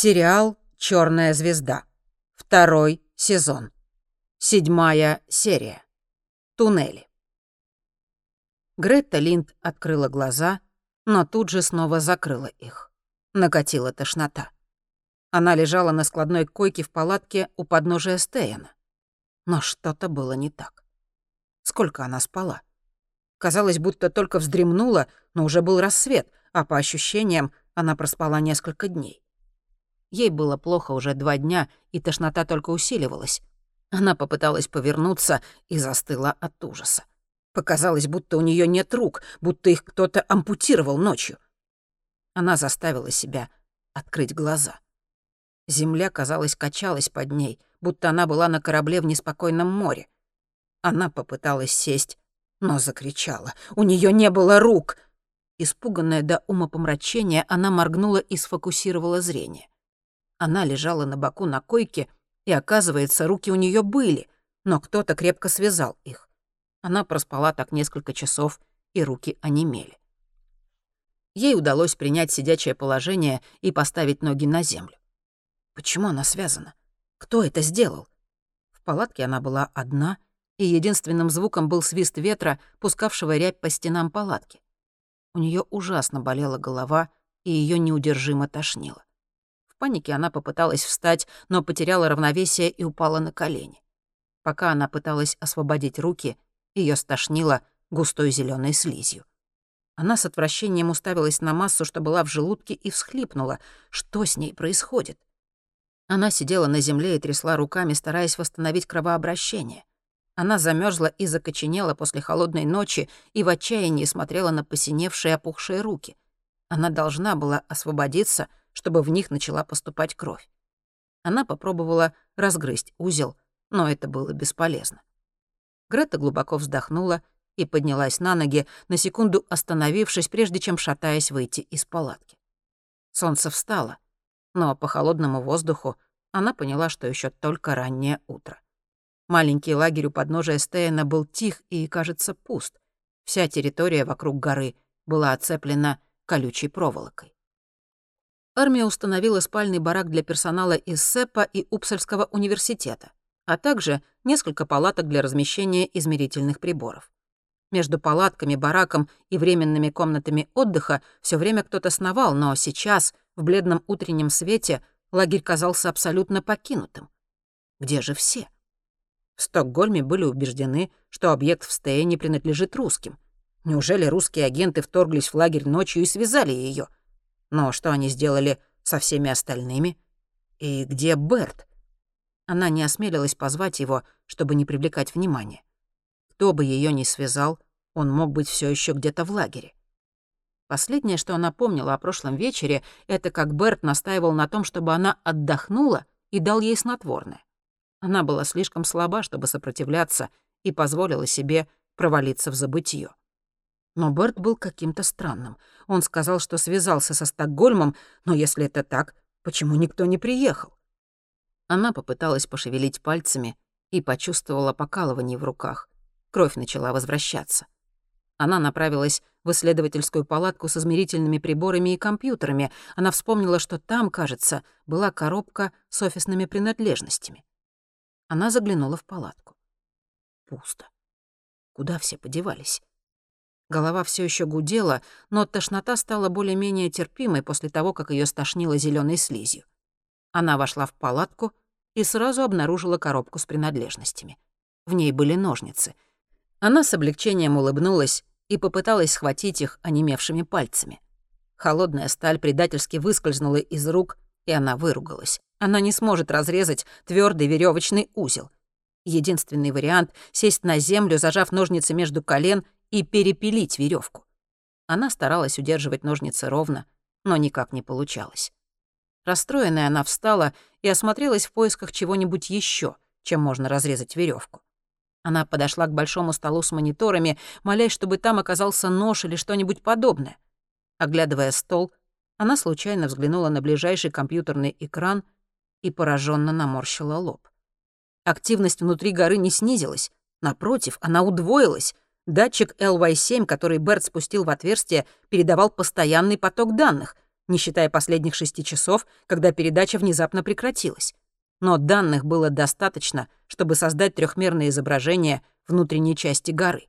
Сериал «Черная звезда». Второй сезон. Седьмая серия. Туннели. Гретта Линд открыла глаза, но тут же снова закрыла их. Накатила тошнота. Она лежала на складной койке в палатке у подножия Стейна. Но что-то было не так. Сколько она спала? Казалось, будто только вздремнула, но уже был рассвет, а по ощущениям она проспала несколько дней. Ей было плохо уже два дня, и тошнота только усиливалась. Она попыталась повернуться и застыла от ужаса. Показалось, будто у нее нет рук, будто их кто-то ампутировал ночью. Она заставила себя открыть глаза. Земля, казалось, качалась под ней, будто она была на корабле в неспокойном море. Она попыталась сесть, но закричала. У нее не было рук! Испуганная до умопомрачения, она моргнула и сфокусировала зрение. Она лежала на боку на койке, и, оказывается, руки у нее были, но кто-то крепко связал их. Она проспала так несколько часов, и руки онемели. Ей удалось принять сидячее положение и поставить ноги на землю. Почему она связана? Кто это сделал? В палатке она была одна, и единственным звуком был свист ветра, пускавшего рябь по стенам палатки. У нее ужасно болела голова, и ее неудержимо тошнило панике она попыталась встать, но потеряла равновесие и упала на колени. Пока она пыталась освободить руки, ее стошнило густой зеленой слизью. Она с отвращением уставилась на массу, что была в желудке, и всхлипнула. Что с ней происходит? Она сидела на земле и трясла руками, стараясь восстановить кровообращение. Она замерзла и закоченела после холодной ночи и в отчаянии смотрела на посиневшие опухшие руки. Она должна была освободиться, чтобы в них начала поступать кровь. Она попробовала разгрызть узел, но это было бесполезно. Грета глубоко вздохнула и поднялась на ноги, на секунду остановившись, прежде чем, шатаясь, выйти из палатки. Солнце встало, но по холодному воздуху она поняла, что еще только раннее утро. Маленький лагерь у подножия Стейна был тих и, кажется, пуст. Вся территория вокруг горы была оцеплена колючей проволокой армия установила спальный барак для персонала из СЭПа и Упсальского университета, а также несколько палаток для размещения измерительных приборов. Между палатками, бараком и временными комнатами отдыха все время кто-то сновал, но сейчас, в бледном утреннем свете, лагерь казался абсолютно покинутым. Где же все? В Стокгольме были убеждены, что объект в Стее принадлежит русским. Неужели русские агенты вторглись в лагерь ночью и связали ее? Но что они сделали со всеми остальными? И где Берт? Она не осмелилась позвать его, чтобы не привлекать внимания. Кто бы ее ни связал, он мог быть все еще где-то в лагере. Последнее, что она помнила о прошлом вечере, это как Берт настаивал на том, чтобы она отдохнула и дал ей снотворное. Она была слишком слаба, чтобы сопротивляться, и позволила себе провалиться в забытье. Но Берт был каким-то странным. Он сказал, что связался со Стокгольмом, но если это так, почему никто не приехал? Она попыталась пошевелить пальцами и почувствовала покалывание в руках. Кровь начала возвращаться. Она направилась в исследовательскую палатку с измерительными приборами и компьютерами. Она вспомнила, что там, кажется, была коробка с офисными принадлежностями. Она заглянула в палатку. Пусто. Куда все подевались? Голова все еще гудела, но тошнота стала более-менее терпимой после того, как ее стошнило зеленой слизью. Она вошла в палатку и сразу обнаружила коробку с принадлежностями. В ней были ножницы. Она с облегчением улыбнулась и попыталась схватить их онемевшими пальцами. Холодная сталь предательски выскользнула из рук, и она выругалась. Она не сможет разрезать твердый веревочный узел. Единственный вариант — сесть на землю, зажав ножницы между колен — и перепилить веревку. Она старалась удерживать ножницы ровно, но никак не получалось. Расстроенная она встала и осмотрелась в поисках чего-нибудь еще, чем можно разрезать веревку. Она подошла к большому столу с мониторами, молясь, чтобы там оказался нож или что-нибудь подобное. Оглядывая стол, она случайно взглянула на ближайший компьютерный экран и пораженно наморщила лоб. Активность внутри горы не снизилась, напротив, она удвоилась — Датчик LY7, который Берт спустил в отверстие, передавал постоянный поток данных. не считая последних шести часов, когда передача внезапно прекратилась. Но данных было достаточно, чтобы создать трехмерное изображение внутренней части горы.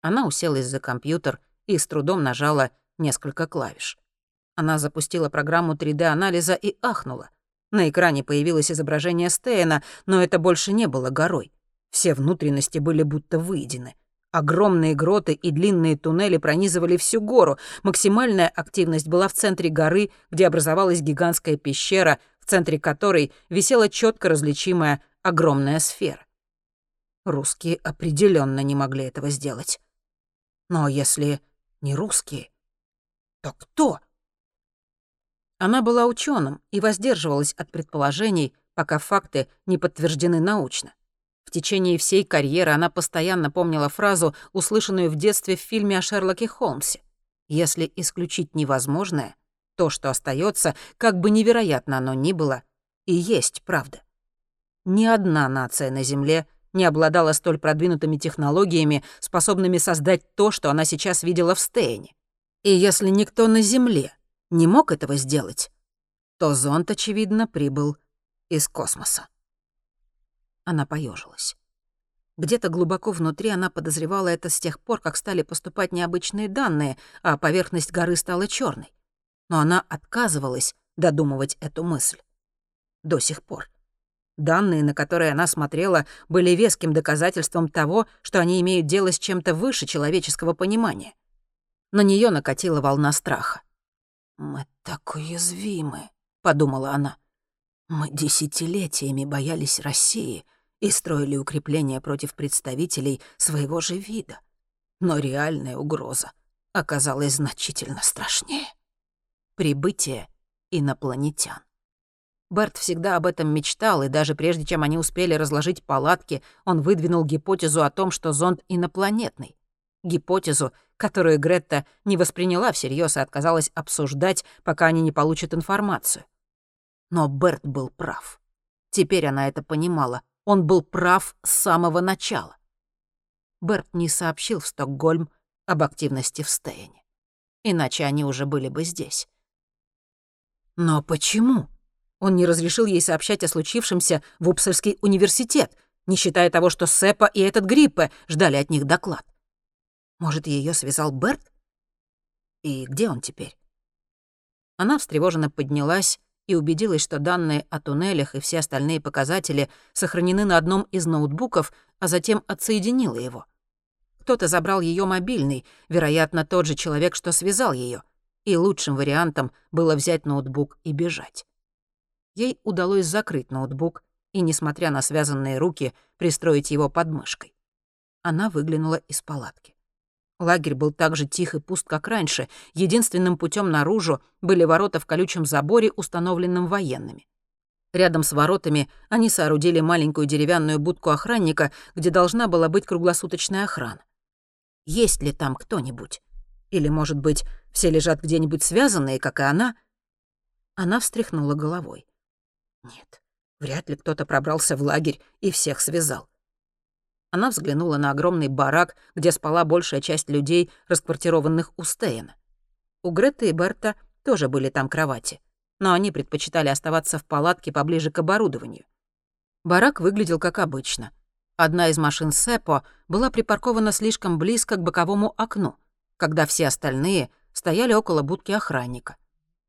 Она уселась за компьютер и с трудом нажала несколько клавиш. Она запустила программу 3D-анализа и ахнула. На экране появилось изображение Стейна, но это больше не было горой. Все внутренности были будто выедены. Огромные гроты и длинные туннели пронизывали всю гору. Максимальная активность была в центре горы, где образовалась гигантская пещера, в центре которой висела четко различимая огромная сфера. Русские определенно не могли этого сделать. Но если не русские, то кто? Она была ученым и воздерживалась от предположений, пока факты не подтверждены научно. В течение всей карьеры она постоянно помнила фразу, услышанную в детстве в фильме о Шерлоке Холмсе. «Если исключить невозможное, то, что остается, как бы невероятно оно ни было, и есть правда». Ни одна нация на Земле не обладала столь продвинутыми технологиями, способными создать то, что она сейчас видела в Стейне. И если никто на Земле не мог этого сделать, то зонд, очевидно, прибыл из космоса. Она поежилась. Где-то глубоко внутри она подозревала это с тех пор, как стали поступать необычные данные, а поверхность горы стала черной. Но она отказывалась додумывать эту мысль. До сих пор. Данные, на которые она смотрела, были веским доказательством того, что они имеют дело с чем-то выше человеческого понимания. На нее накатила волна страха. «Мы так уязвимы», — подумала она. «Мы десятилетиями боялись России, и строили укрепления против представителей своего же вида. Но реальная угроза оказалась значительно страшнее. Прибытие инопланетян. Берт всегда об этом мечтал, и даже прежде чем они успели разложить палатки, он выдвинул гипотезу о том, что зонд инопланетный. Гипотезу, которую Гретта не восприняла всерьез и отказалась обсуждать, пока они не получат информацию. Но Берт был прав. Теперь она это понимала. Он был прав с самого начала. Берт не сообщил в Стокгольм об активности в Стейне. Иначе они уже были бы здесь. Но почему? Он не разрешил ей сообщать о случившемся в Упсальский университет, не считая того, что Сепа и этот Гриппе ждали от них доклад. Может, ее связал Берт? И где он теперь? Она встревоженно поднялась и убедилась, что данные о туннелях и все остальные показатели сохранены на одном из ноутбуков, а затем отсоединила его. Кто-то забрал ее мобильный, вероятно, тот же человек, что связал ее, и лучшим вариантом было взять ноутбук и бежать. Ей удалось закрыть ноутбук и, несмотря на связанные руки, пристроить его под мышкой. Она выглянула из палатки. Лагерь был так же тих и пуст, как раньше. Единственным путем наружу были ворота в колючем заборе, установленном военными. Рядом с воротами они соорудили маленькую деревянную будку охранника, где должна была быть круглосуточная охрана. Есть ли там кто-нибудь? Или, может быть, все лежат где-нибудь связанные, как и она? Она встряхнула головой. Нет, вряд ли кто-то пробрался в лагерь и всех связал. Она взглянула на огромный барак, где спала большая часть людей, расквартированных у Стейна. У Греты и Берта тоже были там кровати, но они предпочитали оставаться в палатке поближе к оборудованию. Барак выглядел как обычно. Одна из машин Сепо была припаркована слишком близко к боковому окну, когда все остальные стояли около будки охранника.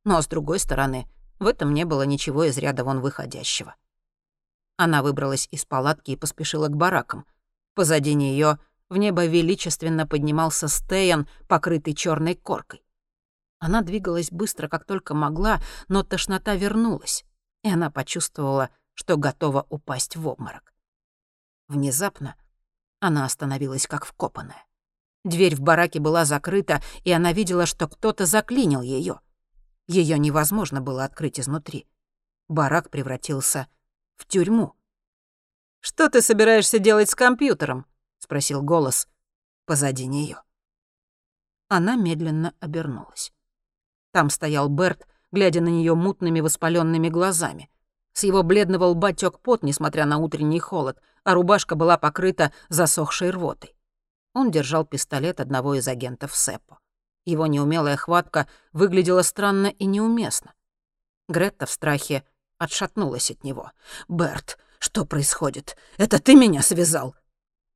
Но, с другой стороны, в этом не было ничего из ряда вон выходящего. Она выбралась из палатки и поспешила к баракам — Позади нее в небо величественно поднимался Стейн, покрытый черной коркой. Она двигалась быстро, как только могла, но тошнота вернулась, и она почувствовала, что готова упасть в обморок. Внезапно она остановилась как вкопанная. Дверь в бараке была закрыта, и она видела, что кто-то заклинил ее. Ее невозможно было открыть изнутри. Барак превратился в тюрьму. «Что ты собираешься делать с компьютером?» — спросил голос позади нее. Она медленно обернулась. Там стоял Берт, глядя на нее мутными воспаленными глазами. С его бледного лба тёк пот, несмотря на утренний холод, а рубашка была покрыта засохшей рвотой. Он держал пистолет одного из агентов СЭПО. Его неумелая хватка выглядела странно и неуместно. Гретта в страхе отшатнулась от него. «Берт, что происходит? Это ты меня связал?»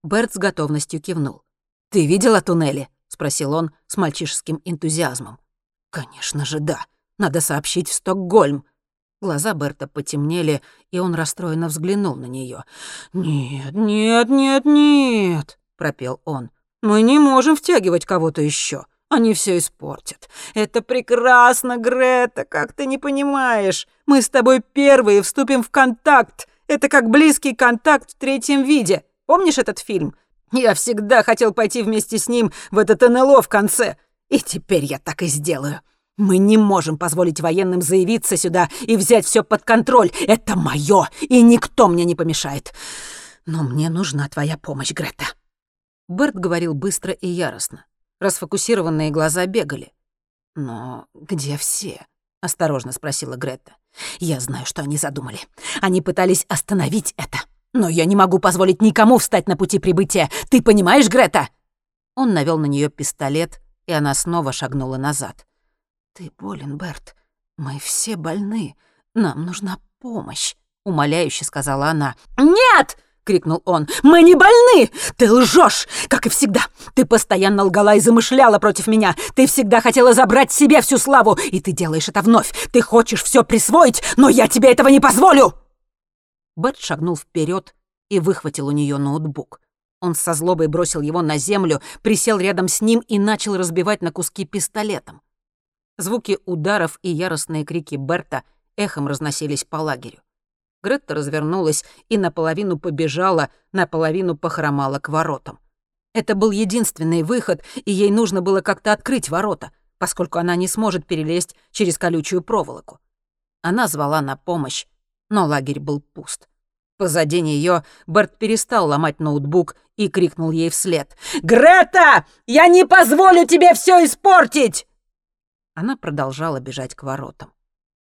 Берт с готовностью кивнул. «Ты видела туннели?» — спросил он с мальчишеским энтузиазмом. «Конечно же, да. Надо сообщить в Стокгольм». Глаза Берта потемнели, и он расстроенно взглянул на нее. «Нет, нет, нет, нет», — пропел он. «Мы не можем втягивать кого-то еще. Они все испортят. Это прекрасно, Грета, как ты не понимаешь. Мы с тобой первые вступим в контакт. Это как близкий контакт в третьем виде. Помнишь этот фильм? Я всегда хотел пойти вместе с ним в этот НЛО в конце. И теперь я так и сделаю. Мы не можем позволить военным заявиться сюда и взять все под контроль. Это мое, и никто мне не помешает. Но мне нужна твоя помощь, Грета». Берт говорил быстро и яростно. Расфокусированные глаза бегали. «Но где все?» — осторожно спросила Гретта. «Я знаю, что они задумали. Они пытались остановить это. Но я не могу позволить никому встать на пути прибытия. Ты понимаешь, Грета?» Он навел на нее пистолет, и она снова шагнула назад. «Ты болен, Берт. Мы все больны. Нам нужна помощь», — умоляюще сказала она. «Нет!» — крикнул он. «Мы не больны! Ты лжешь, как и всегда! Ты постоянно лгала и замышляла против меня! Ты всегда хотела забрать себе всю славу, и ты делаешь это вновь! Ты хочешь все присвоить, но я тебе этого не позволю!» Бет шагнул вперед и выхватил у нее ноутбук. Он со злобой бросил его на землю, присел рядом с ним и начал разбивать на куски пистолетом. Звуки ударов и яростные крики Берта эхом разносились по лагерю. Гретта развернулась и наполовину побежала, наполовину похромала к воротам. Это был единственный выход, и ей нужно было как-то открыть ворота, поскольку она не сможет перелезть через колючую проволоку. Она звала на помощь, но лагерь был пуст. Позади нее Берт перестал ломать ноутбук и крикнул ей вслед. «Грета! Я не позволю тебе все испортить!» Она продолжала бежать к воротам.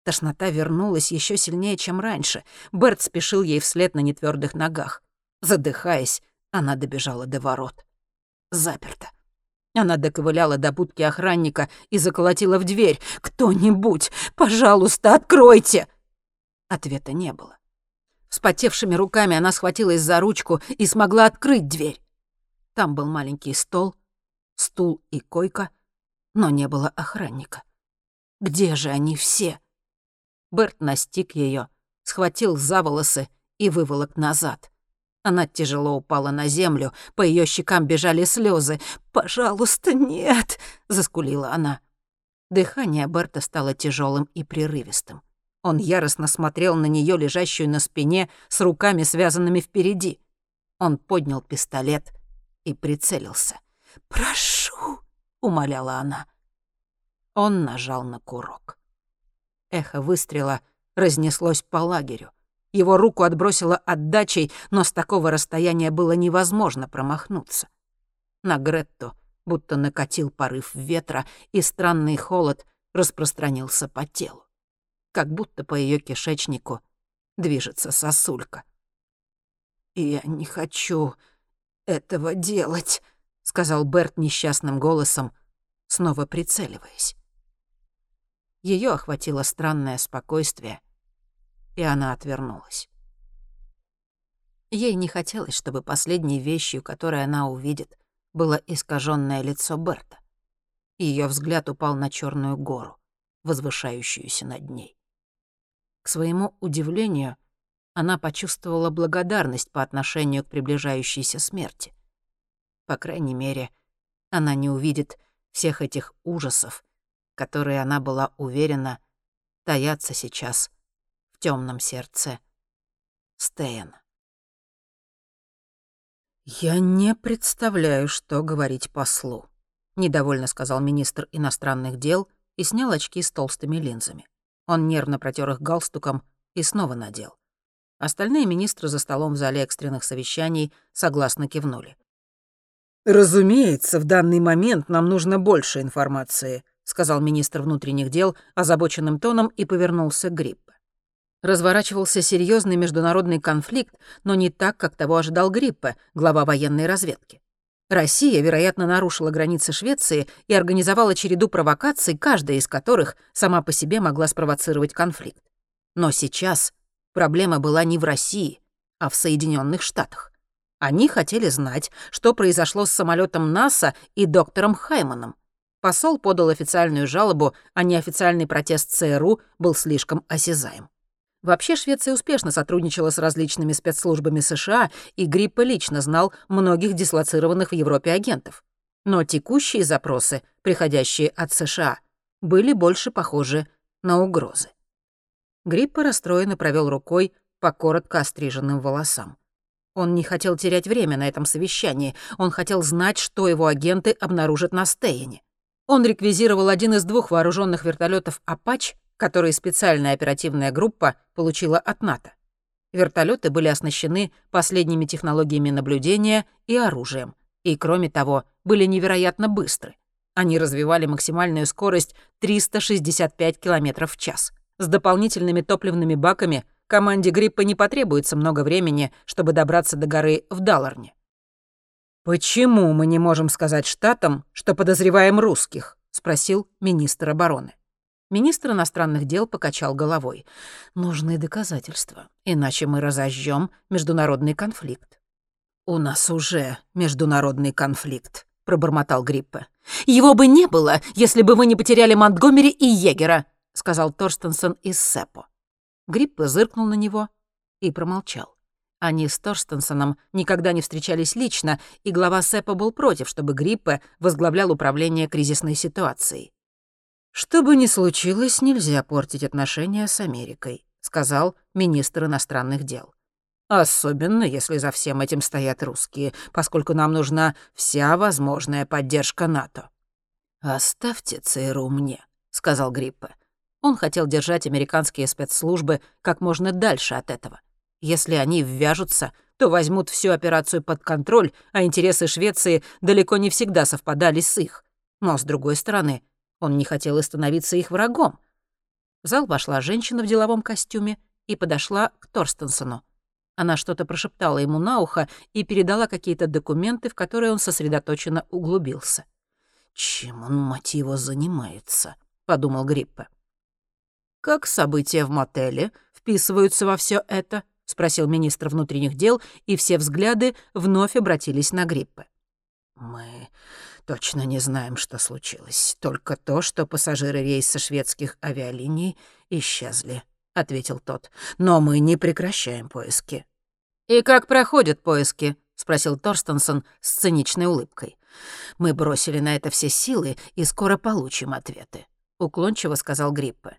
Тошнота вернулась еще сильнее, чем раньше. Берт спешил ей вслед на нетвердых ногах. Задыхаясь, она добежала до ворот. Заперто. Она доковыляла до будки охранника и заколотила в дверь. «Кто-нибудь, пожалуйста, откройте!» Ответа не было. Вспотевшими руками она схватилась за ручку и смогла открыть дверь. Там был маленький стол, стул и койка, но не было охранника. Где же они все? Берт настиг ее, схватил за волосы и выволок назад. Она тяжело упала на землю, по ее щекам бежали слезы. «Пожалуйста, нет!» — заскулила она. Дыхание Берта стало тяжелым и прерывистым. Он яростно смотрел на нее, лежащую на спине, с руками, связанными впереди. Он поднял пистолет и прицелился. «Прошу!» — умоляла она. Он нажал на курок. Эхо выстрела разнеслось по лагерю. Его руку отбросило отдачей, но с такого расстояния было невозможно промахнуться. На Гретту будто накатил порыв ветра, и странный холод распространился по телу. Как будто по ее кишечнику движется сосулька. «Я не хочу этого делать», — сказал Берт несчастным голосом, снова прицеливаясь. Ее охватило странное спокойствие, и она отвернулась. Ей не хотелось, чтобы последней вещью, которую она увидит, было искаженное лицо Берта. Ее взгляд упал на черную гору, возвышающуюся над ней. К своему удивлению, она почувствовала благодарность по отношению к приближающейся смерти. По крайней мере, она не увидит всех этих ужасов, которые она была уверена таятся сейчас в темном сердце Стейна. «Я не представляю, что говорить послу», — недовольно сказал министр иностранных дел и снял очки с толстыми линзами. Он нервно протер их галстуком и снова надел. Остальные министры за столом в зале экстренных совещаний согласно кивнули. «Разумеется, в данный момент нам нужно больше информации», сказал министр внутренних дел озабоченным тоном и повернулся к Гриппе. Разворачивался серьезный международный конфликт, но не так, как того ожидал Гриппе, глава военной разведки. Россия, вероятно, нарушила границы Швеции и организовала череду провокаций, каждая из которых сама по себе могла спровоцировать конфликт. Но сейчас проблема была не в России, а в Соединенных Штатах. Они хотели знать, что произошло с самолетом НАСА и доктором Хайманом. Посол подал официальную жалобу, а неофициальный протест ЦРУ был слишком осязаем. Вообще Швеция успешно сотрудничала с различными спецслужбами США, и Гриппа лично знал многих дислоцированных в Европе агентов. Но текущие запросы, приходящие от США, были больше похожи на угрозы. Гриппа расстроенно провел рукой по коротко остриженным волосам. Он не хотел терять время на этом совещании, он хотел знать, что его агенты обнаружат на Стейне. Он реквизировал один из двух вооруженных вертолетов «Апач», которые специальная оперативная группа получила от НАТО. Вертолеты были оснащены последними технологиями наблюдения и оружием, и, кроме того, были невероятно быстры. Они развивали максимальную скорость 365 км в час. С дополнительными топливными баками команде Гриппа не потребуется много времени, чтобы добраться до горы в Далларне. «Почему мы не можем сказать штатам, что подозреваем русских?» — спросил министр обороны. Министр иностранных дел покачал головой. «Нужны доказательства, иначе мы разожжем международный конфликт». «У нас уже международный конфликт», — пробормотал Гриппе. «Его бы не было, если бы вы не потеряли Монтгомери и Егера», — сказал Торстенсон из Сепо. Гриппе зыркнул на него и промолчал. Они с Торстенсоном никогда не встречались лично, и глава СЭПа был против, чтобы Гриппе возглавлял управление кризисной ситуацией. «Что бы ни случилось, нельзя портить отношения с Америкой», сказал министр иностранных дел. «Особенно, если за всем этим стоят русские, поскольку нам нужна вся возможная поддержка НАТО». «Оставьте ЦРУ мне», — сказал Гриппе. Он хотел держать американские спецслужбы как можно дальше от этого. Если они ввяжутся, то возьмут всю операцию под контроль, а интересы Швеции далеко не всегда совпадали с их. Но, с другой стороны, он не хотел и становиться их врагом. В зал вошла женщина в деловом костюме и подошла к Торстенсону. Она что-то прошептала ему на ухо и передала какие-то документы, в которые он сосредоточенно углубился. «Чем он, мать его, занимается?» — подумал Гриппе. «Как события в мотеле вписываются во все это?» — спросил министр внутренних дел, и все взгляды вновь обратились на Гриппе. «Мы точно не знаем, что случилось. Только то, что пассажиры рейса шведских авиалиний исчезли», — ответил тот. «Но мы не прекращаем поиски». «И как проходят поиски?» — спросил Торстенсон с циничной улыбкой. «Мы бросили на это все силы и скоро получим ответы», — уклончиво сказал Гриппе.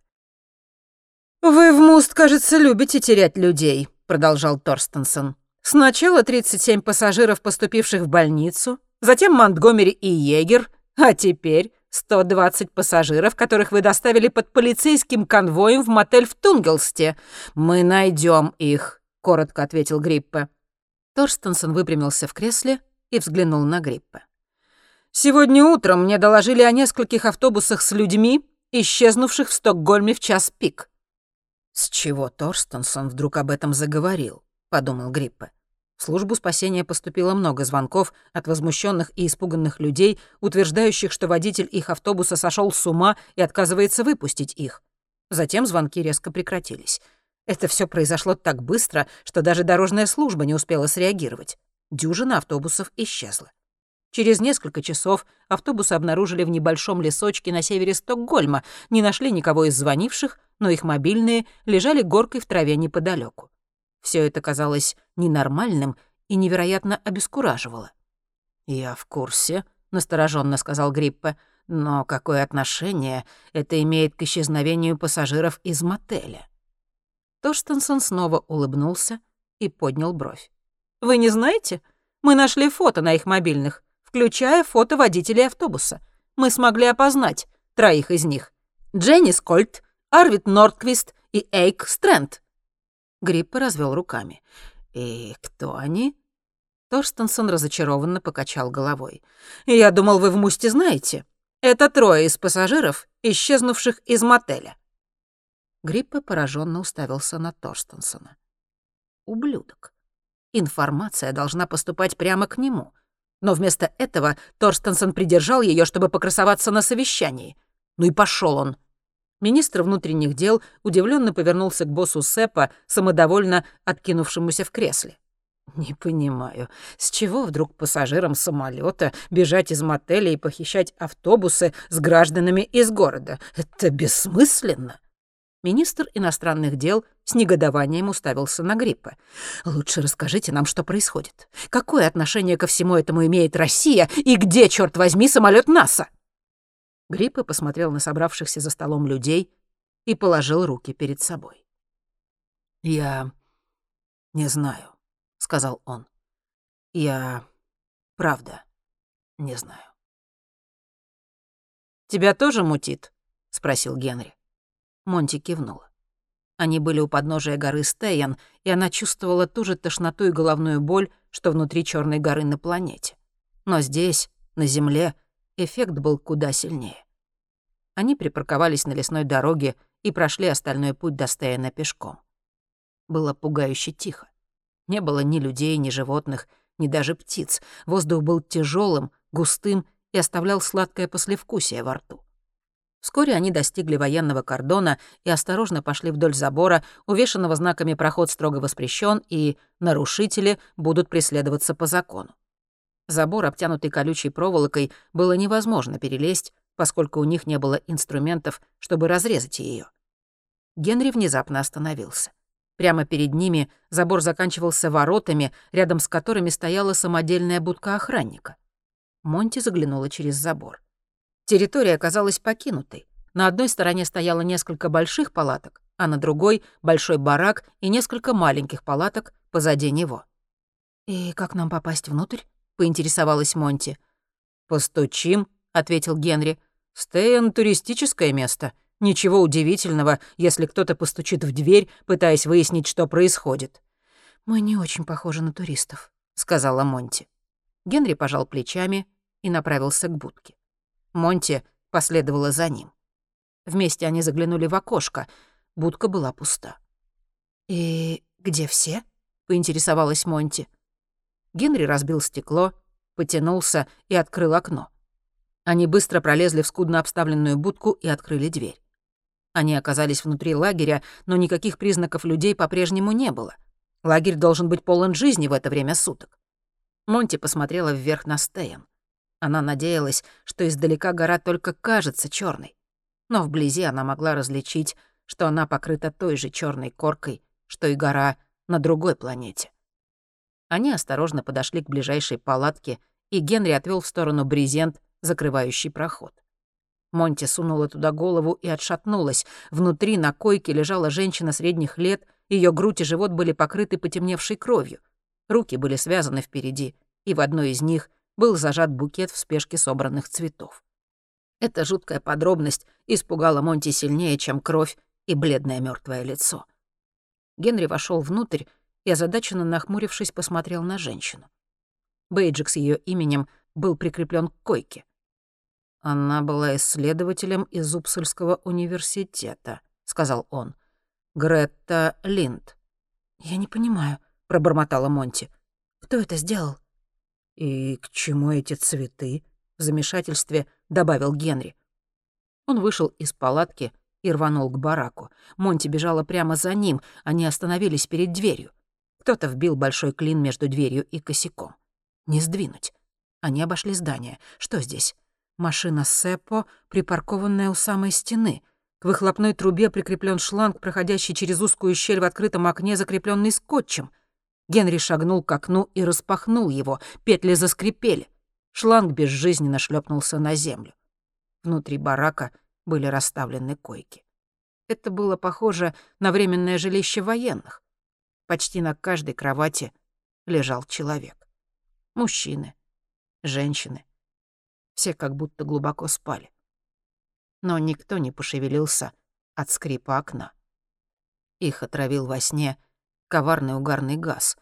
«Вы в Муст, кажется, любите терять людей», — продолжал Торстенсон. «Сначала 37 пассажиров, поступивших в больницу, затем Монтгомери и Егер, а теперь 120 пассажиров, которых вы доставили под полицейским конвоем в мотель в Тунгелсте. Мы найдем их», — коротко ответил Гриппе. Торстенсон выпрямился в кресле и взглянул на Гриппе. «Сегодня утром мне доложили о нескольких автобусах с людьми, исчезнувших в Стокгольме в час пик. «С чего Торстенсон вдруг об этом заговорил?» — подумал Гриппе. В службу спасения поступило много звонков от возмущенных и испуганных людей, утверждающих, что водитель их автобуса сошел с ума и отказывается выпустить их. Затем звонки резко прекратились. Это все произошло так быстро, что даже дорожная служба не успела среагировать. Дюжина автобусов исчезла. Через несколько часов автобусы обнаружили в небольшом лесочке на севере Стокгольма, не нашли никого из звонивших, но их мобильные лежали горкой в траве неподалеку. Все это казалось ненормальным и невероятно обескураживало. «Я в курсе», — настороженно сказал Гриппе, «но какое отношение это имеет к исчезновению пассажиров из мотеля?» Торстенсон снова улыбнулся и поднял бровь. «Вы не знаете? Мы нашли фото на их мобильных включая фото водителей автобуса. Мы смогли опознать троих из них. Дженни Скольт, Арвид Нордквист и Эйк Стрэнд. Гриппа развел руками. «И кто они?» Торстенсон разочарованно покачал головой. «Я думал, вы в Мусте знаете. Это трое из пассажиров, исчезнувших из мотеля». Гриппа пораженно уставился на Торстенсона. «Ублюдок. Информация должна поступать прямо к нему. Но вместо этого Торстенсон придержал ее, чтобы покрасоваться на совещании. Ну и пошел он. Министр внутренних дел удивленно повернулся к боссу Сепа, самодовольно откинувшемуся в кресле. «Не понимаю, с чего вдруг пассажирам самолета бежать из мотеля и похищать автобусы с гражданами из города? Это бессмысленно!» Министр иностранных дел с негодованием уставился на Гриппа. «Лучше расскажите нам, что происходит. Какое отношение ко всему этому имеет Россия и где, черт возьми, самолет НАСА?» Гриппа посмотрел на собравшихся за столом людей и положил руки перед собой. «Я не знаю», — сказал он. «Я правда не знаю». «Тебя тоже мутит?» — спросил Генри. Монти кивнула. Они были у подножия горы Стейн, и она чувствовала ту же тошноту и головную боль, что внутри Черной горы на планете. Но здесь, на Земле, эффект был куда сильнее. Они припарковались на лесной дороге и прошли остальной путь до Стейна пешком. Было пугающе тихо. Не было ни людей, ни животных, ни даже птиц. Воздух был тяжелым, густым и оставлял сладкое послевкусие во рту. Вскоре они достигли военного кордона и осторожно пошли вдоль забора, увешанного знаками «Проход строго воспрещен» и «Нарушители будут преследоваться по закону». Забор, обтянутый колючей проволокой, было невозможно перелезть, поскольку у них не было инструментов, чтобы разрезать ее. Генри внезапно остановился. Прямо перед ними забор заканчивался воротами, рядом с которыми стояла самодельная будка охранника. Монти заглянула через забор. Территория оказалась покинутой. На одной стороне стояло несколько больших палаток, а на другой — большой барак и несколько маленьких палаток позади него. «И как нам попасть внутрь?» — поинтересовалась Монти. «Постучим», — ответил Генри. «Стейн — туристическое место. Ничего удивительного, если кто-то постучит в дверь, пытаясь выяснить, что происходит». «Мы не очень похожи на туристов», — сказала Монти. Генри пожал плечами и направился к будке. Монти последовала за ним. Вместе они заглянули в окошко. Будка была пуста. «И где все?» — поинтересовалась Монти. Генри разбил стекло, потянулся и открыл окно. Они быстро пролезли в скудно обставленную будку и открыли дверь. Они оказались внутри лагеря, но никаких признаков людей по-прежнему не было. Лагерь должен быть полон жизни в это время суток. Монти посмотрела вверх на Стейн. Она надеялась, что издалека гора только кажется черной, но вблизи она могла различить, что она покрыта той же черной коркой, что и гора на другой планете. Они осторожно подошли к ближайшей палатке, и Генри отвел в сторону брезент, закрывающий проход. Монти сунула туда голову и отшатнулась. Внутри на койке лежала женщина средних лет, ее грудь и живот были покрыты потемневшей кровью. Руки были связаны впереди, и в одной из них был зажат букет в спешке собранных цветов. Эта жуткая подробность испугала Монти сильнее, чем кровь и бледное мертвое лицо. Генри вошел внутрь и, озадаченно нахмурившись, посмотрел на женщину. Бейджик с ее именем был прикреплен к койке. «Она была исследователем из Упсульского университета», — сказал он. «Гретта Линд». «Я не понимаю», — пробормотала Монти. «Кто это сделал?» «И к чему эти цветы?» — в замешательстве добавил Генри. Он вышел из палатки и рванул к бараку. Монти бежала прямо за ним, они остановились перед дверью. Кто-то вбил большой клин между дверью и косяком. Не сдвинуть. Они обошли здание. Что здесь? Машина Сеппо, припаркованная у самой стены. К выхлопной трубе прикреплен шланг, проходящий через узкую щель в открытом окне, закрепленный скотчем — Генри шагнул к окну и распахнул его. Петли заскрипели. Шланг безжизненно шлепнулся на землю. Внутри барака были расставлены койки. Это было похоже на временное жилище военных. Почти на каждой кровати лежал человек. Мужчины, женщины. Все как будто глубоко спали. Но никто не пошевелился от скрипа окна. Их отравил во сне коварный угарный газ.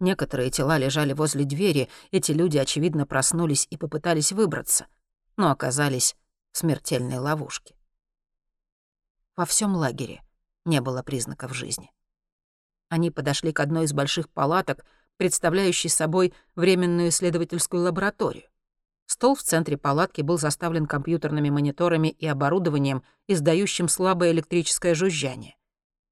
Некоторые тела лежали возле двери, эти люди, очевидно, проснулись и попытались выбраться, но оказались в смертельной ловушке. Во всем лагере не было признаков жизни. Они подошли к одной из больших палаток, представляющий собой временную исследовательскую лабораторию. Стол в центре палатки был заставлен компьютерными мониторами и оборудованием, издающим слабое электрическое жужжание.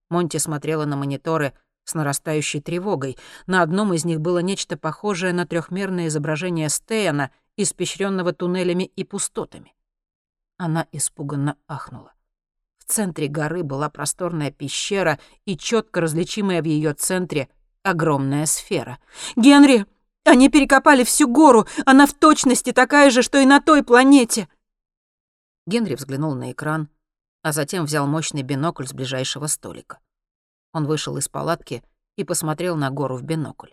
Монти смотрела на мониторы с нарастающей тревогой. На одном из них было нечто похожее на трехмерное изображение Стейна, испещренного туннелями и пустотами. Она испуганно ахнула. В центре горы была просторная пещера и четко различимая в ее центре огромная сфера. «Генри, они перекопали всю гору! Она в точности такая же, что и на той планете!» Генри взглянул на экран, а затем взял мощный бинокль с ближайшего столика. Он вышел из палатки и посмотрел на гору в бинокль.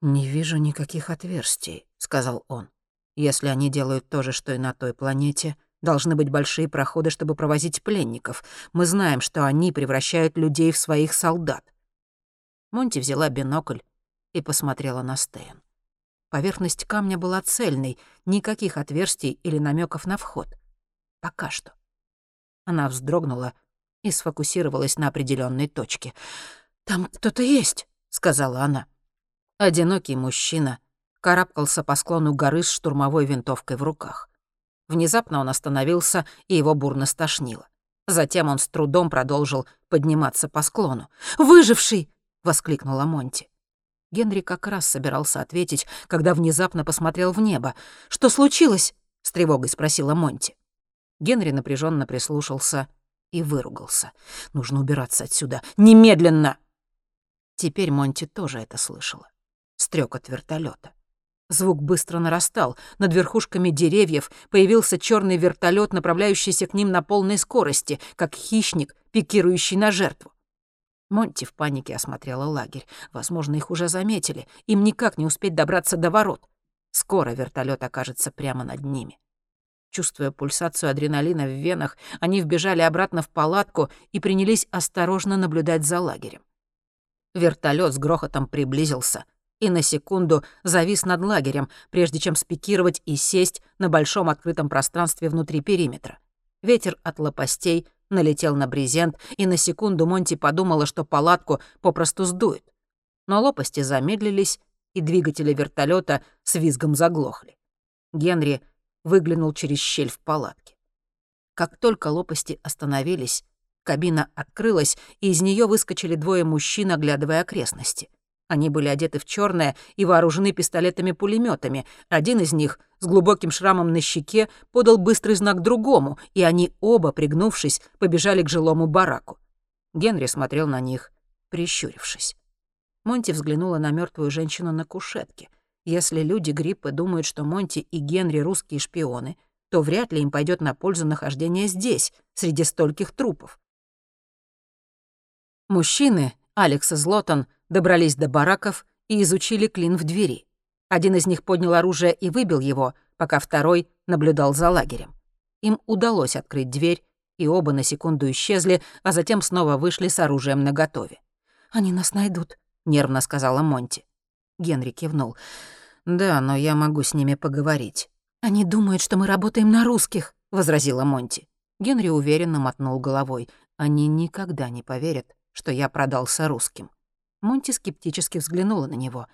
«Не вижу никаких отверстий», — сказал он. «Если они делают то же, что и на той планете, должны быть большие проходы, чтобы провозить пленников. Мы знаем, что они превращают людей в своих солдат. Монти взяла бинокль и посмотрела на Стейн. Поверхность камня была цельной, никаких отверстий или намеков на вход. Пока что. Она вздрогнула и сфокусировалась на определенной точке. «Там кто-то есть», — сказала она. Одинокий мужчина карабкался по склону горы с штурмовой винтовкой в руках. Внезапно он остановился, и его бурно стошнило. Затем он с трудом продолжил подниматься по склону. «Выживший!» воскликнула Монти. Генри как раз собирался ответить, когда внезапно посмотрел в небо. «Что случилось?» — с тревогой спросила Монти. Генри напряженно прислушался и выругался. «Нужно убираться отсюда! Немедленно!» Теперь Монти тоже это слышала. Стрёк вертолета. Звук быстро нарастал. Над верхушками деревьев появился черный вертолет, направляющийся к ним на полной скорости, как хищник, пикирующий на жертву. Монти в панике осмотрела лагерь. Возможно, их уже заметили. Им никак не успеть добраться до ворот. Скоро вертолет окажется прямо над ними. Чувствуя пульсацию адреналина в венах, они вбежали обратно в палатку и принялись осторожно наблюдать за лагерем. Вертолет с грохотом приблизился и на секунду завис над лагерем, прежде чем спикировать и сесть на большом открытом пространстве внутри периметра. Ветер от лопастей налетел на брезент, и на секунду Монти подумала, что палатку попросту сдует. Но лопасти замедлились, и двигатели вертолета с визгом заглохли. Генри выглянул через щель в палатке. Как только лопасти остановились, кабина открылась, и из нее выскочили двое мужчин, оглядывая окрестности. Они были одеты в черное и вооружены пистолетами пулеметами Один из них с глубоким шрамом на щеке подал быстрый знак другому, и они оба, пригнувшись, побежали к жилому бараку. Генри смотрел на них, прищурившись. Монти взглянула на мертвую женщину на кушетке. Если люди Гриппы думают, что Монти и Генри русские шпионы, то вряд ли им пойдет на пользу нахождение здесь, среди стольких трупов. Мужчины, Алекс и Злотон, добрались до бараков и изучили клин в двери. Один из них поднял оружие и выбил его, пока второй наблюдал за лагерем. Им удалось открыть дверь, и оба на секунду исчезли, а затем снова вышли с оружием наготове. «Они нас найдут», — нервно сказала Монти. Генри кивнул. «Да, но я могу с ними поговорить». «Они думают, что мы работаем на русских», — возразила Монти. Генри уверенно мотнул головой. «Они никогда не поверят, что я продался русским». Монти скептически взглянула на него.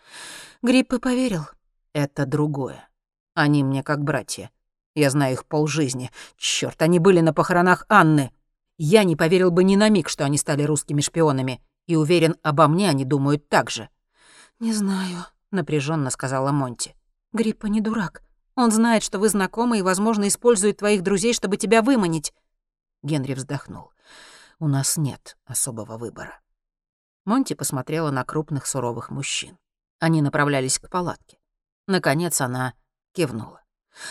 Гриппы поверил. Это другое. Они мне как братья. Я знаю их полжизни. Чёрт, они были на похоронах Анны. Я не поверил бы ни на миг, что они стали русскими шпионами. И уверен, обо мне они думают так же. «Не знаю», — напряженно сказала Монти. «Гриппа не дурак. Он знает, что вы знакомы и, возможно, использует твоих друзей, чтобы тебя выманить». Генри вздохнул. «У нас нет особого выбора. Монти посмотрела на крупных суровых мужчин. Они направлялись к палатке. Наконец она кивнула.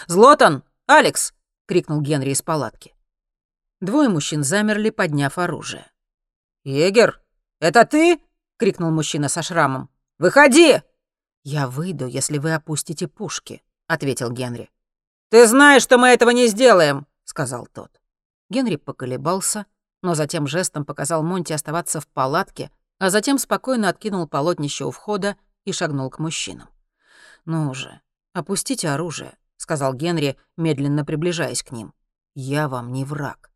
«Злотан! Алекс!» — крикнул Генри из палатки. Двое мужчин замерли, подняв оружие. «Егер, это ты?» — крикнул мужчина со шрамом. «Выходи!» «Я выйду, если вы опустите пушки», — ответил Генри. «Ты знаешь, что мы этого не сделаем», — сказал тот. Генри поколебался, но затем жестом показал Монти оставаться в палатке, а затем спокойно откинул полотнище у входа и шагнул к мужчинам. «Ну уже, опустите оружие», — сказал Генри, медленно приближаясь к ним. «Я вам не враг».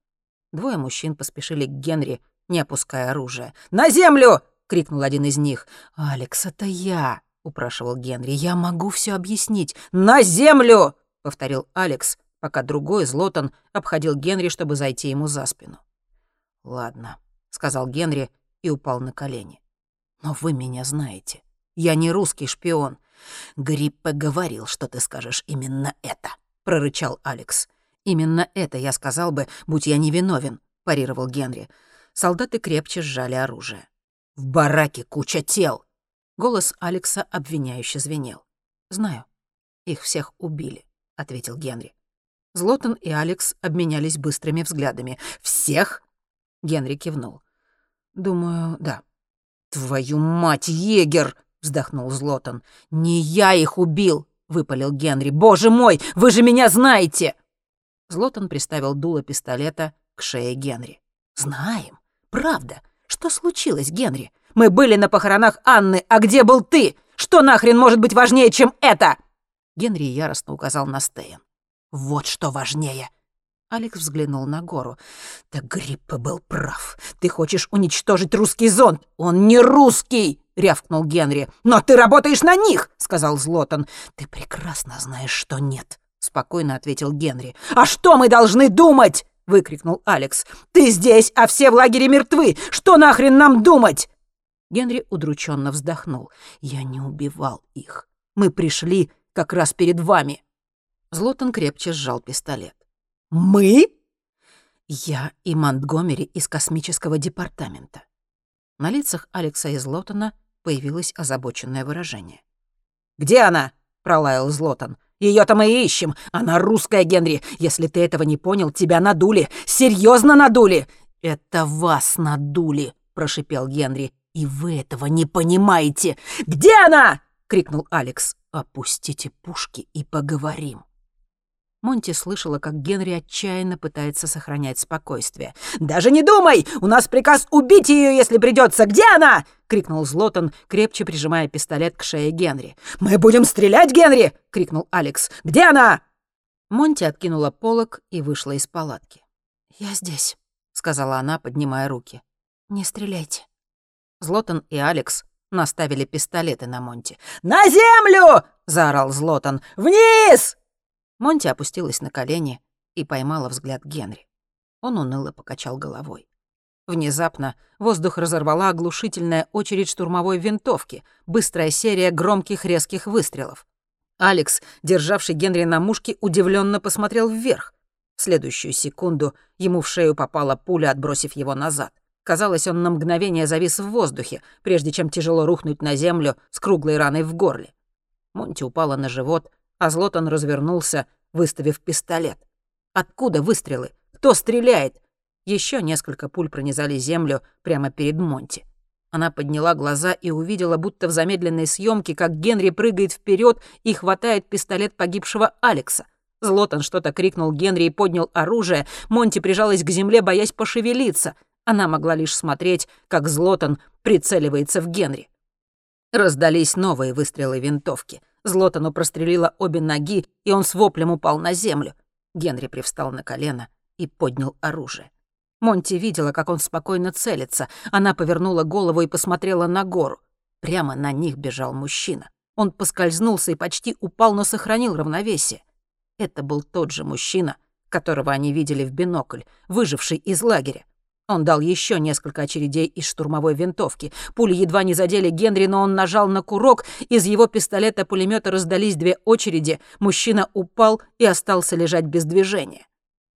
Двое мужчин поспешили к Генри, не опуская оружие. «На землю!» — крикнул один из них. «Алекс, это я!» — упрашивал Генри. «Я могу все объяснить. На землю!» — повторил Алекс, пока другой Злотон обходил Генри, чтобы зайти ему за спину. «Ладно», — сказал Генри и упал на колени. «Но вы меня знаете. Я не русский шпион. Гриппе говорил, что ты скажешь именно это», — прорычал Алекс. «Именно это я сказал бы, будь я невиновен», — парировал Генри. Солдаты крепче сжали оружие. «В бараке куча тел!» Голос Алекса обвиняюще звенел. «Знаю. Их всех убили», — ответил Генри. Злотон и Алекс обменялись быстрыми взглядами. «Всех?» — Генри кивнул. «Думаю, да». «Твою мать, егер!» — вздохнул Злотон. «Не я их убил!» — выпалил Генри. «Боже мой, вы же меня знаете!» Злотон приставил дуло пистолета к шее Генри. «Знаем. Правда. Что случилось, Генри? Мы были на похоронах Анны, а где был ты? Что нахрен может быть важнее, чем это?» Генри яростно указал на Стейн. «Вот что важнее!» Алекс взглянул на гору. «Так Гриппе был прав. Ты хочешь уничтожить русский зонд? Он не русский!» — рявкнул Генри. «Но ты работаешь на них!» — сказал Злотон. «Ты прекрасно знаешь, что нет», — спокойно ответил Генри. «А что мы должны думать?» — выкрикнул Алекс. «Ты здесь, а все в лагере мертвы! Что нахрен нам думать?» Генри удрученно вздохнул. «Я не убивал их. Мы пришли как раз перед вами». Злотон крепче сжал пистолет. «Мы?» «Я и Монтгомери из космического департамента». На лицах Алекса и Злотона появилось озабоченное выражение. «Где она?» — пролаял Злотон. Ее-то мы и ищем. Она русская, Генри. Если ты этого не понял, тебя надули. Серьезно надули!» «Это вас надули!» — прошипел Генри. «И вы этого не понимаете! Где она?» — крикнул Алекс. «Опустите пушки и поговорим». Монти слышала, как Генри отчаянно пытается сохранять спокойствие. «Даже не думай! У нас приказ убить ее, если придется. Где она?» — крикнул Злотон, крепче прижимая пистолет к шее Генри. «Мы будем стрелять, Генри!» — крикнул Алекс. «Где она?» Монти откинула полог и вышла из палатки. «Я здесь», — сказала она, поднимая руки. «Не стреляйте». Злотон и Алекс наставили пистолеты на Монти. «На землю!» — заорал Злотон. «Вниз!» Монти опустилась на колени и поймала взгляд Генри. Он уныло покачал головой. Внезапно воздух разорвала оглушительная очередь штурмовой винтовки, быстрая серия громких резких выстрелов. Алекс, державший Генри на мушке, удивленно посмотрел вверх. В следующую секунду ему в шею попала пуля, отбросив его назад. Казалось, он на мгновение завис в воздухе, прежде чем тяжело рухнуть на землю с круглой раной в горле. Монти упала на живот, а Злотон развернулся, выставив пистолет. Откуда выстрелы? Кто стреляет? Еще несколько пуль пронизали землю прямо перед Монти. Она подняла глаза и увидела, будто в замедленной съемке, как Генри прыгает вперед и хватает пистолет погибшего Алекса. Злотон что-то крикнул Генри и поднял оружие. Монти прижалась к земле, боясь пошевелиться. Она могла лишь смотреть, как Злотон прицеливается в Генри. Раздались новые выстрелы винтовки — Злотану прострелила обе ноги, и он с воплем упал на землю. Генри привстал на колено и поднял оружие. Монти видела, как он спокойно целится. Она повернула голову и посмотрела на гору. Прямо на них бежал мужчина. Он поскользнулся и почти упал, но сохранил равновесие. Это был тот же мужчина, которого они видели в бинокль, выживший из лагеря. Он дал еще несколько очередей из штурмовой винтовки. Пули едва не задели Генри, но он нажал на курок. Из его пистолета пулемета раздались две очереди. Мужчина упал и остался лежать без движения.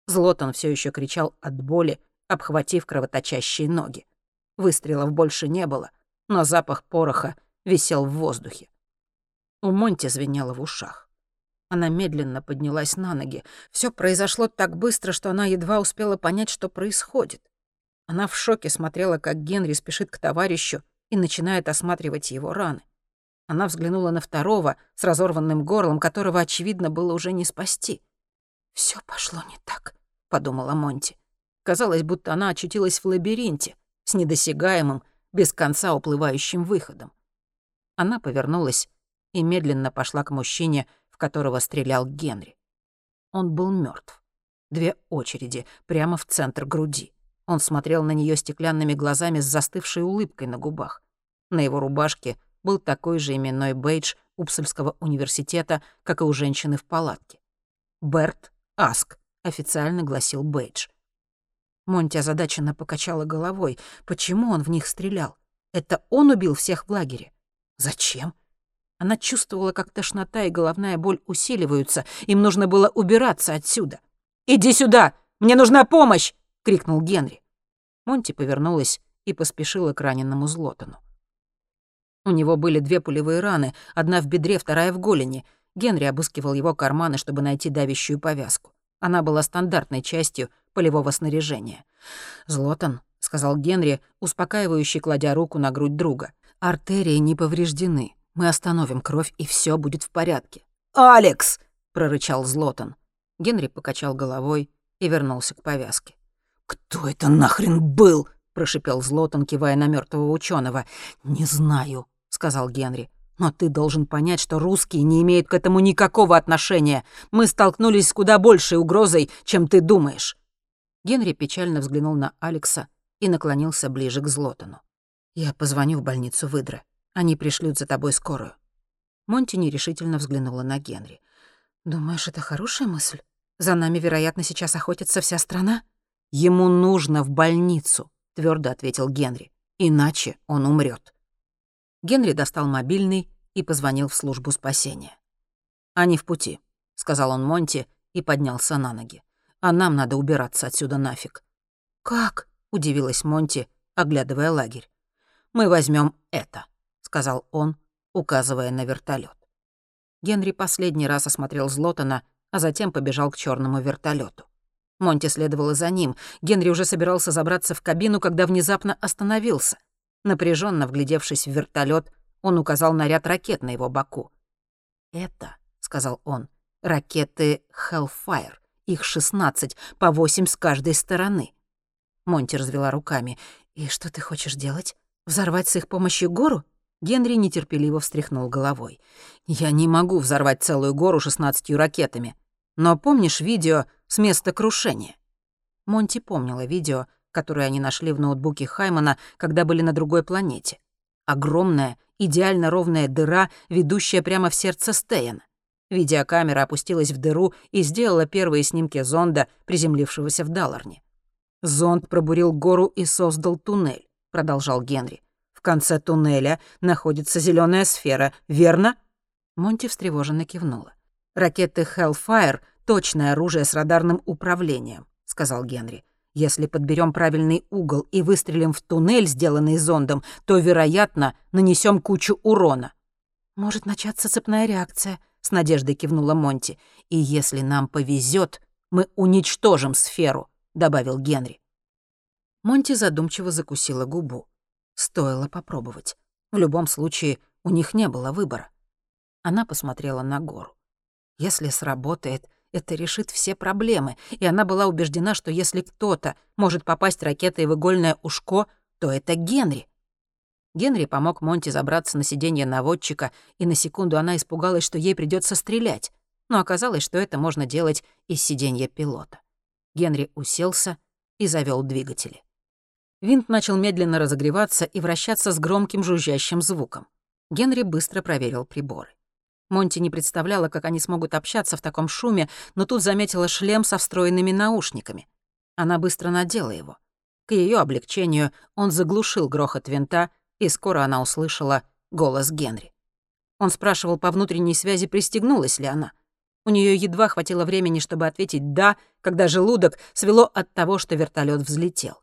Злотон все еще кричал от боли, обхватив кровоточащие ноги. Выстрелов больше не было, но запах пороха висел в воздухе. У Монти звенело в ушах. Она медленно поднялась на ноги. Все произошло так быстро, что она едва успела понять, что происходит. Она в шоке смотрела, как Генри спешит к товарищу и начинает осматривать его раны. Она взглянула на второго с разорванным горлом, которого, очевидно, было уже не спасти. Все пошло не так», — подумала Монти. Казалось, будто она очутилась в лабиринте с недосягаемым, без конца уплывающим выходом. Она повернулась и медленно пошла к мужчине, в которого стрелял Генри. Он был мертв. Две очереди прямо в центр груди. Он смотрел на нее стеклянными глазами с застывшей улыбкой на губах. На его рубашке был такой же именной бейдж Упсальского университета, как и у женщины в палатке. «Берт Аск», — официально гласил бейдж. Монти озадаченно покачала головой. Почему он в них стрелял? Это он убил всех в лагере? Зачем? Она чувствовала, как тошнота и головная боль усиливаются. Им нужно было убираться отсюда. «Иди сюда! Мне нужна помощь!» — крикнул Генри. Монти повернулась и поспешила к раненому Злотону. У него были две пулевые раны, одна в бедре, вторая в голени. Генри обыскивал его карманы, чтобы найти давящую повязку. Она была стандартной частью полевого снаряжения. «Злотон», — сказал Генри, успокаивающий, кладя руку на грудь друга. «Артерии не повреждены. Мы остановим кровь, и все будет в порядке». «Алекс!» — прорычал Злотон. Генри покачал головой и вернулся к повязке. «Кто это нахрен был?» — прошипел Злотон, кивая на мертвого ученого. «Не знаю», — сказал Генри. «Но ты должен понять, что русские не имеют к этому никакого отношения. Мы столкнулись с куда большей угрозой, чем ты думаешь». Генри печально взглянул на Алекса и наклонился ближе к Злотону. «Я позвоню в больницу выдра. Они пришлют за тобой скорую». Монти нерешительно взглянула на Генри. «Думаешь, это хорошая мысль? За нами, вероятно, сейчас охотится вся страна?» «Ему нужно в больницу», — твердо ответил Генри. «Иначе он умрет. Генри достал мобильный и позвонил в службу спасения. «Они в пути», — сказал он Монти и поднялся на ноги. «А нам надо убираться отсюда нафиг». «Как?» — удивилась Монти, оглядывая лагерь. «Мы возьмем это», — сказал он, указывая на вертолет. Генри последний раз осмотрел Злотона, а затем побежал к черному вертолету. Монти следовала за ним. Генри уже собирался забраться в кабину, когда внезапно остановился. Напряженно вглядевшись в вертолет, он указал на ряд ракет на его боку. «Это», — сказал он, — «ракеты Hellfire. Их 16, по 8 с каждой стороны». Монти развела руками. «И что ты хочешь делать? Взорвать с их помощью гору?» Генри нетерпеливо встряхнул головой. «Я не могу взорвать целую гору шестнадцатью ракетами. Но помнишь видео с места крушения?» Монти помнила видео, которое они нашли в ноутбуке Хаймана, когда были на другой планете. Огромная, идеально ровная дыра, ведущая прямо в сердце Стейна. Видеокамера опустилась в дыру и сделала первые снимки зонда, приземлившегося в Далларне. «Зонд пробурил гору и создал туннель», — продолжал Генри. В конце туннеля находится зеленая сфера, верно?» Монти встревоженно кивнула. «Ракеты Hellfire — точное оружие с радарным управлением», — сказал Генри. «Если подберем правильный угол и выстрелим в туннель, сделанный зондом, то, вероятно, нанесем кучу урона». «Может начаться цепная реакция», — с надеждой кивнула Монти. «И если нам повезет, мы уничтожим сферу», — добавил Генри. Монти задумчиво закусила губу. Стоило попробовать. В любом случае, у них не было выбора. Она посмотрела на гору. Если сработает, это решит все проблемы, и она была убеждена, что если кто-то может попасть ракетой в игольное ушко, то это Генри. Генри помог Монти забраться на сиденье наводчика, и на секунду она испугалась, что ей придется стрелять, но оказалось, что это можно делать из сиденья пилота. Генри уселся и завел двигатели. Винт начал медленно разогреваться и вращаться с громким жужжащим звуком. Генри быстро проверил приборы. Монти не представляла, как они смогут общаться в таком шуме, но тут заметила шлем со встроенными наушниками. Она быстро надела его. К ее облегчению он заглушил грохот винта, и скоро она услышала голос Генри. Он спрашивал по внутренней связи, пристегнулась ли она. У нее едва хватило времени, чтобы ответить «да», когда желудок свело от того, что вертолет взлетел.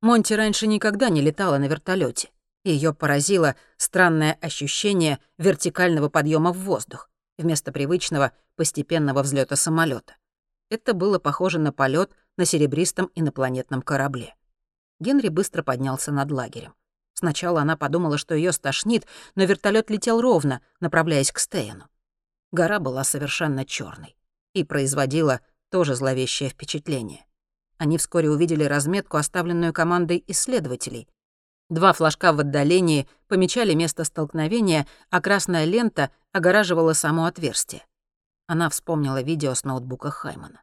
Монти раньше никогда не летала на вертолете. Ее поразило странное ощущение вертикального подъема в воздух вместо привычного постепенного взлета самолета. Это было похоже на полет на серебристом инопланетном корабле. Генри быстро поднялся над лагерем. Сначала она подумала, что ее стошнит, но вертолет летел ровно, направляясь к Стейну. Гора была совершенно черной и производила тоже зловещее впечатление. Они вскоре увидели разметку, оставленную командой исследователей. Два флажка в отдалении помечали место столкновения, а красная лента огораживала само отверстие. Она вспомнила видео с ноутбука Хаймана.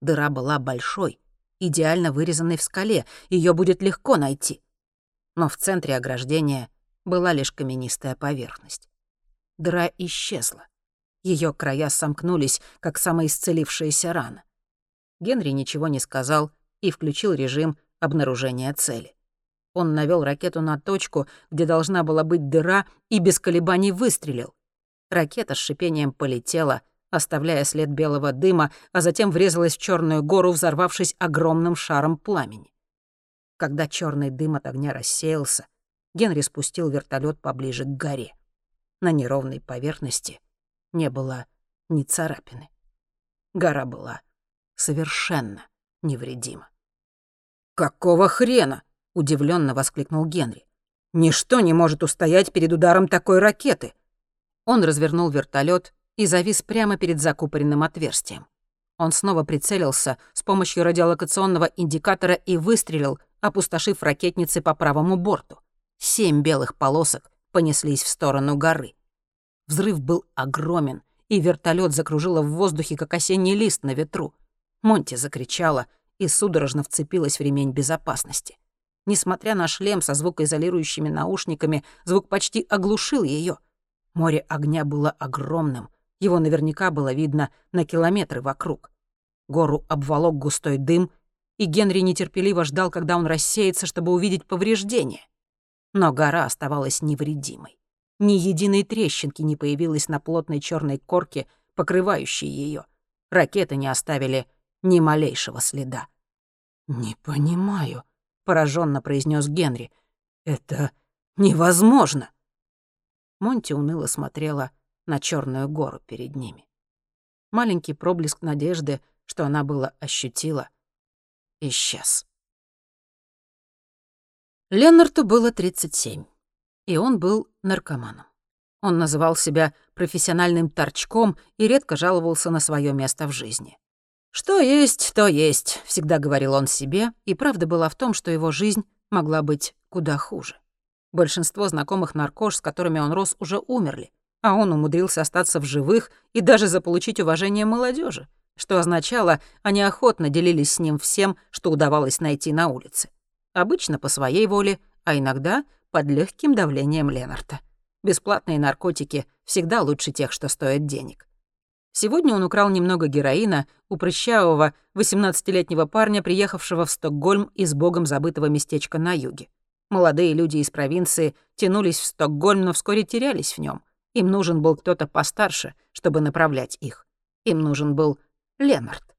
Дыра была большой, идеально вырезанной в скале, ее будет легко найти. Но в центре ограждения была лишь каменистая поверхность. Дыра исчезла. Ее края сомкнулись, как самоисцелившаяся рана. Генри ничего не сказал и включил режим обнаружения цели. Он навел ракету на точку, где должна была быть дыра, и без колебаний выстрелил. Ракета с шипением полетела, оставляя след белого дыма, а затем врезалась в черную гору, взорвавшись огромным шаром пламени. Когда черный дым от огня рассеялся, Генри спустил вертолет поближе к горе. На неровной поверхности не было ни царапины. Гора была совершенно невредима. «Какого хрена?» — удивленно воскликнул Генри. «Ничто не может устоять перед ударом такой ракеты!» Он развернул вертолет и завис прямо перед закупоренным отверстием. Он снова прицелился с помощью радиолокационного индикатора и выстрелил, опустошив ракетницы по правому борту. Семь белых полосок понеслись в сторону горы. Взрыв был огромен, и вертолет закружило в воздухе, как осенний лист на ветру. Монти закричала и судорожно вцепилась в ремень безопасности. Несмотря на шлем со звукоизолирующими наушниками, звук почти оглушил ее. Море огня было огромным, его наверняка было видно на километры вокруг. Гору обволок густой дым, и Генри нетерпеливо ждал, когда он рассеется, чтобы увидеть повреждения. Но гора оставалась невредимой. Ни единой трещинки не появилось на плотной черной корке, покрывающей ее. Ракеты не оставили ни малейшего следа. «Не понимаю», — пораженно произнес Генри. «Это невозможно». Монти уныло смотрела на черную гору перед ними. Маленький проблеск надежды, что она была ощутила, исчез. Леннарту было 37, и он был наркоманом. Он называл себя профессиональным торчком и редко жаловался на свое место в жизни. «Что есть, то есть», — всегда говорил он себе, и правда была в том, что его жизнь могла быть куда хуже. Большинство знакомых наркош, с которыми он рос, уже умерли, а он умудрился остаться в живых и даже заполучить уважение молодежи, что означало, они охотно делились с ним всем, что удавалось найти на улице. Обычно по своей воле, а иногда под легким давлением Ленарта. Бесплатные наркотики всегда лучше тех, что стоят денег. Сегодня он украл немного героина у прыщавого 18-летнего парня, приехавшего в Стокгольм из богом забытого местечка на юге. Молодые люди из провинции тянулись в Стокгольм, но вскоре терялись в нем. Им нужен был кто-то постарше, чтобы направлять их. Им нужен был Ленард.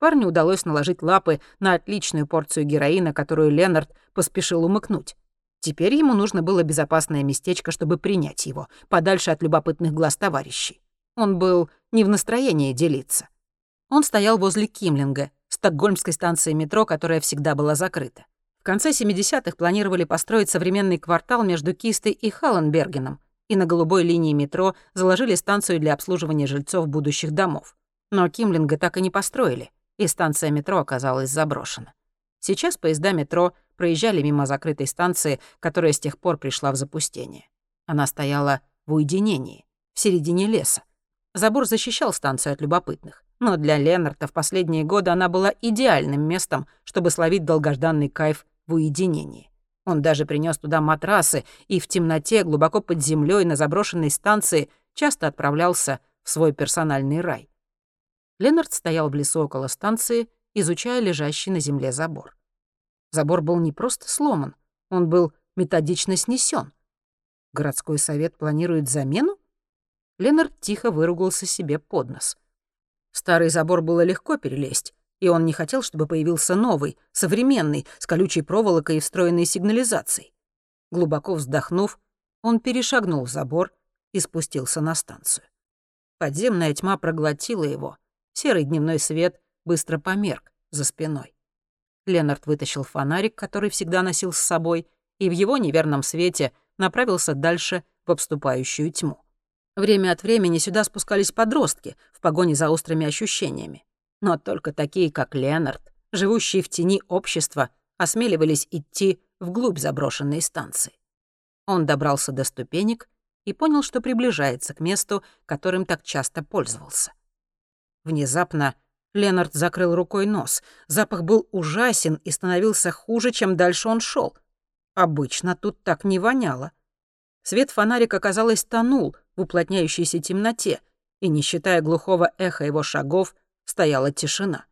Парню удалось наложить лапы на отличную порцию героина, которую Ленард поспешил умыкнуть. Теперь ему нужно было безопасное местечко, чтобы принять его, подальше от любопытных глаз товарищей. Он был не в настроении делиться. Он стоял возле Кимлинга, стокгольмской станции метро, которая всегда была закрыта. В конце 70-х планировали построить современный квартал между Кистой и Халленбергеном, и на голубой линии метро заложили станцию для обслуживания жильцов будущих домов. Но Кимлинга так и не построили — и станция метро оказалась заброшена. Сейчас поезда метро проезжали мимо закрытой станции, которая с тех пор пришла в запустение. Она стояла в уединении, в середине леса. Забор защищал станцию от любопытных, но для Ленарта в последние годы она была идеальным местом, чтобы словить долгожданный кайф в уединении. Он даже принес туда матрасы и в темноте, глубоко под землей на заброшенной станции часто отправлялся в свой персональный рай. Ленард стоял в лесу около станции, изучая лежащий на земле забор. Забор был не просто сломан, он был методично снесен. Городской совет планирует замену? Ленард тихо выругался себе под нос. Старый забор было легко перелезть, и он не хотел, чтобы появился новый, современный, с колючей проволокой и встроенной сигнализацией. Глубоко вздохнув, он перешагнул забор и спустился на станцию. Подземная тьма проглотила его, Серый дневной свет быстро померк за спиной. Ленард вытащил фонарик, который всегда носил с собой, и в его неверном свете направился дальше в обступающую тьму. Время от времени сюда спускались подростки в погоне за острыми ощущениями. Но только такие, как Ленард, живущие в тени общества, осмеливались идти вглубь заброшенной станции. Он добрался до ступенек и понял, что приближается к месту, которым так часто пользовался. Внезапно Ленард закрыл рукой нос. Запах был ужасен и становился хуже, чем дальше он шел. Обычно тут так не воняло. Свет фонарика, казалось, тонул в уплотняющейся темноте, и, не считая глухого эха его шагов, стояла тишина.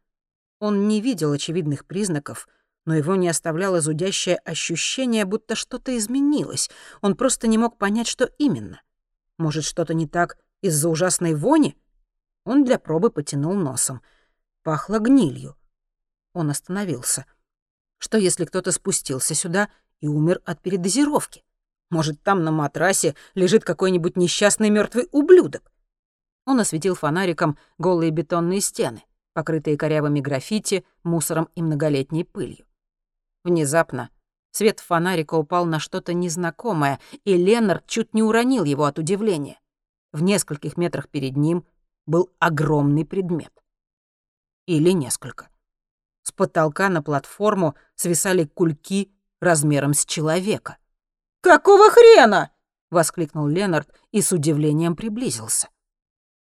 Он не видел очевидных признаков, но его не оставляло зудящее ощущение, будто что-то изменилось. Он просто не мог понять, что именно. Может, что-то не так из-за ужасной вони? Он для пробы потянул носом. Пахло гнилью. Он остановился. Что, если кто-то спустился сюда и умер от передозировки? Может, там на матрасе лежит какой-нибудь несчастный мертвый ублюдок? Он осветил фонариком голые бетонные стены, покрытые корявыми граффити, мусором и многолетней пылью. Внезапно свет фонарика упал на что-то незнакомое, и Ленард чуть не уронил его от удивления. В нескольких метрах перед ним был огромный предмет. Или несколько. С потолка на платформу свисали кульки размером с человека. «Какого хрена?» — воскликнул Ленард и с удивлением приблизился.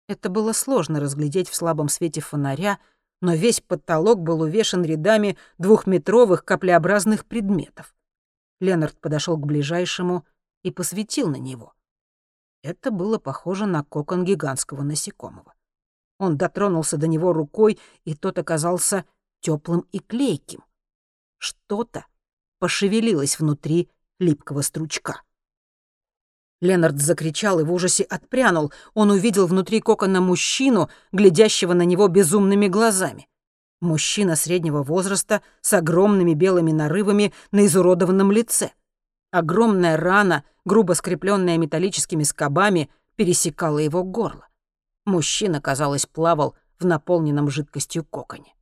Это было сложно разглядеть в слабом свете фонаря, но весь потолок был увешан рядами двухметровых каплеобразных предметов. Ленард подошел к ближайшему и посветил на него. Это было похоже на кокон гигантского насекомого. Он дотронулся до него рукой, и тот оказался теплым и клейким. Что-то пошевелилось внутри липкого стручка. Ленард закричал и в ужасе отпрянул. Он увидел внутри кокона мужчину, глядящего на него безумными глазами. Мужчина среднего возраста с огромными белыми нарывами на изуродованном лице. Огромная рана, грубо скрепленная металлическими скобами, пересекала его горло. Мужчина, казалось, плавал в наполненном жидкостью коконе.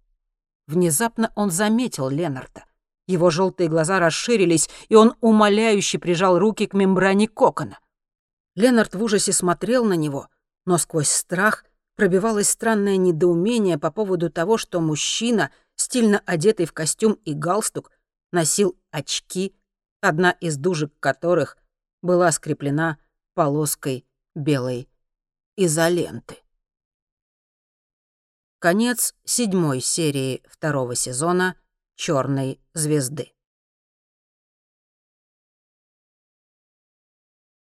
Внезапно он заметил Ленарда. Его желтые глаза расширились, и он умоляюще прижал руки к мембране кокона. Ленард в ужасе смотрел на него, но сквозь страх пробивалось странное недоумение по поводу того, что мужчина, стильно одетый в костюм и галстук, носил очки, одна из дужек которых была скреплена полоской белой изоленты. Конец седьмой серии второго сезона «Черной звезды».